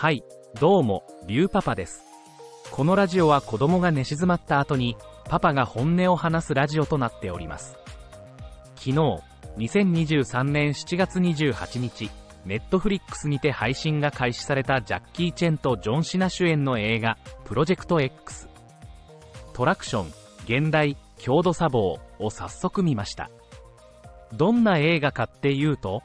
はい、どうも、リュウパパです。このラジオは子供が寝静まった後に、パパが本音を話すラジオとなっております。昨日、2023年7月28日、ネットフリックスにて配信が開始されたジャッキー・チェンとジョン・シナ主演の映画、プロジェクト X。トラクション、現代、郷土砂防を早速見ました。どんな映画かっていうと、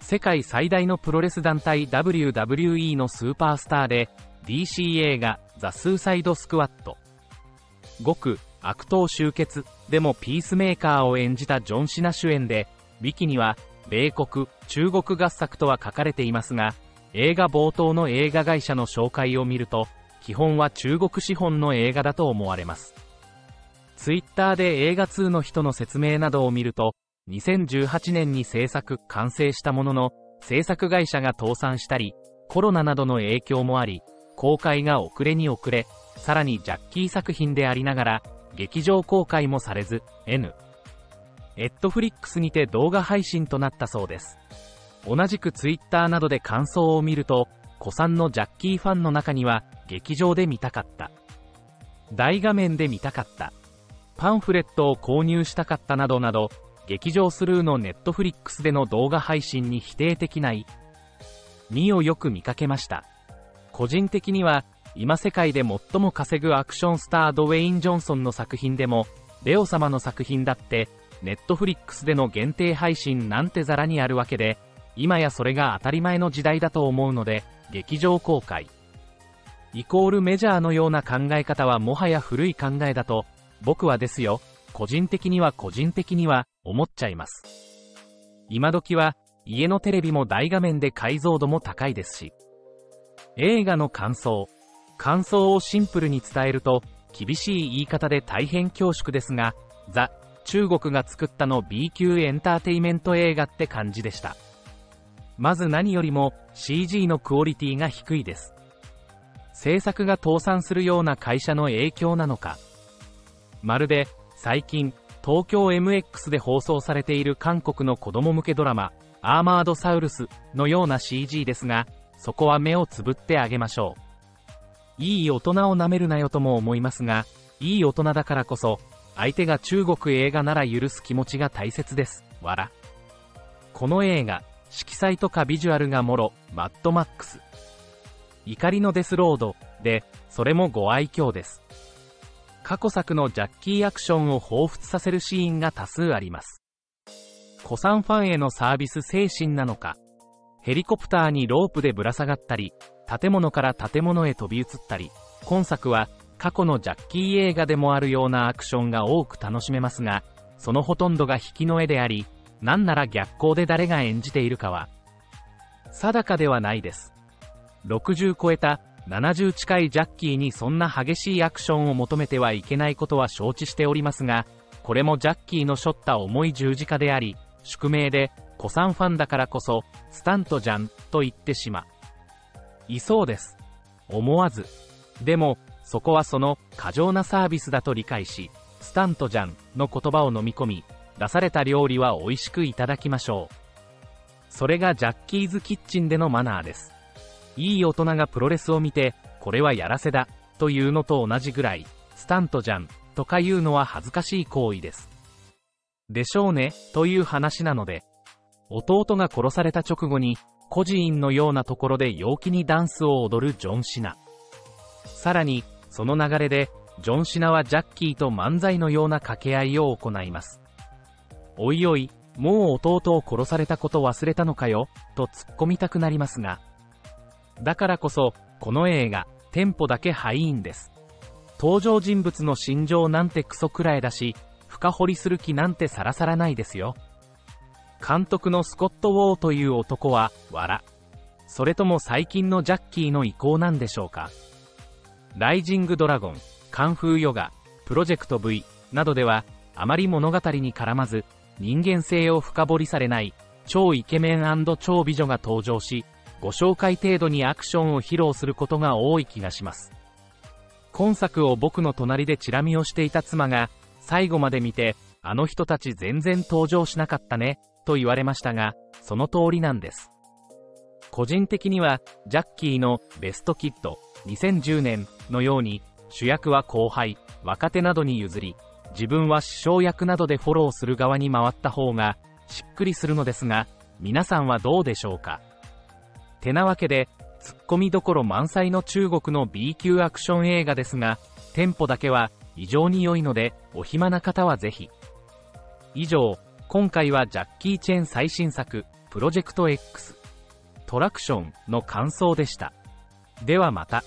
世界最大のプロレス団体 WWE のスーパースターで、DC 映画ザ・スーサイド・スクワット。極悪党集結でもピースメーカーを演じたジョン・シナ主演で、ウィキには、米国、中国合作とは書かれていますが、映画冒頭の映画会社の紹介を見ると、基本は中国資本の映画だと思われます。ツイッターで映画2の人の説明などを見ると、2018年に制作、完成したものの、制作会社が倒産したり、コロナなどの影響もあり、公開が遅れに遅れ、さらにジャッキー作品でありながら、劇場公開もされず、N。エットフリックスにて動画配信となったそうです。同じくツイッターなどで感想を見ると、古参のジャッキーファンの中には、劇場で見たかった。大画面で見たかった。パンフレットを購入したかったなどなど、劇場スルーのネットフリックスでの動画配信に否定的ない2をよく見かけました。個人的には、今世界で最も稼ぐアクションスタードウェイン・ジョンソンの作品でも、レオ様の作品だって、ネットフリックスでの限定配信なんてザラにあるわけで、今やそれが当たり前の時代だと思うので、劇場公開。イコールメジャーのような考え方はもはや古い考えだと、僕はですよ、個人的には個人的には思っちゃいます。今時は家のテレビも大画面で解像度も高いですし。映画の感想。感想をシンプルに伝えると、厳しい言い方で大変恐縮ですが、ザ・中国が作ったの B 級エンターテイメント映画って感じでした。まず何よりも CG のクオリティが低いです。制作が倒産するような会社の影響なのか。まるで最近東京 MX で放送されている韓国の子供向けドラマ、アーマードサウルスのような CG ですが、そこは目をつぶってあげましょう。いい大人を舐めるなよとも思いますが、いい大人だからこそ、相手が中国映画なら許す気持ちが大切です。わら。この映画、色彩とかビジュアルがもろ、マッドマックス。怒りのデスロード、で、それもご愛嬌です。過去作のジャッキーアクションを彷彿させるシーンが多数あります。古参ファンへのサービス精神なのか、ヘリコプターにロープでぶら下がったり、建物から建物へ飛び移ったり、今作は過去のジャッキー映画でもあるようなアクションが多く楽しめますが、そのほとんどが引きの絵であり、なんなら逆光で誰が演じているかは、定かではないです。60超えた70近いジャッキーにそんな激しいアクションを求めてはいけないことは承知しておりますが、これもジャッキーの背負った重い十字架であり、宿命で、古参ファンだからこそ、スタントじゃん、と言ってしま。いそうです。思わず。でも、そこはその、過剰なサービスだと理解し、スタントじゃん、の言葉を飲み込み、出された料理は美味しくいただきましょう。それがジャッキーズキッチンでのマナーです。いい大人がプロレスを見て、これはやらせだ、というのと同じぐらい、スタントじゃん、とか言うのは恥ずかしい行為です。でしょうね、という話なので、弟が殺された直後に、孤児院のようなところで陽気にダンスを踊るジョン・シナ。さらに、その流れで、ジョン・シナはジャッキーと漫才のような掛け合いを行います。おいおい、もう弟を殺されたこと忘れたのかよ、と突っ込みたくなりますが、だからこそ、この映画、テンポだけハイインです。登場人物の心情なんてクソくらいだし、深掘りする気なんてさらさらないですよ。監督のスコット・ウォーという男は、笑。それとも最近のジャッキーの意向なんでしょうか。ライジング・ドラゴン、カンフーヨガ、プロジェクト V などでは、あまり物語に絡まず、人間性を深掘りされない、超イケメン超美女が登場し、ご紹介程度にアクションを披露することが多い気がします。今作を僕の隣でチラ見をしていた妻が、最後まで見て、あの人たち全然登場しなかったね、と言われましたが、その通りなんです。個人的には、ジャッキーのベストキッド2010年のように、主役は後輩、若手などに譲り、自分は師匠役などでフォローする側に回った方が、しっくりするのですが、皆さんはどうでしょうか？てなわけで、ツッコミどころ満載の中国の B 級アクション映画ですが、テンポだけは異常に良いので、お暇な方はぜひ。以上、今回はジャッキー・チェン最新作、プロジェクト X、トラクションの感想でした。ではまた。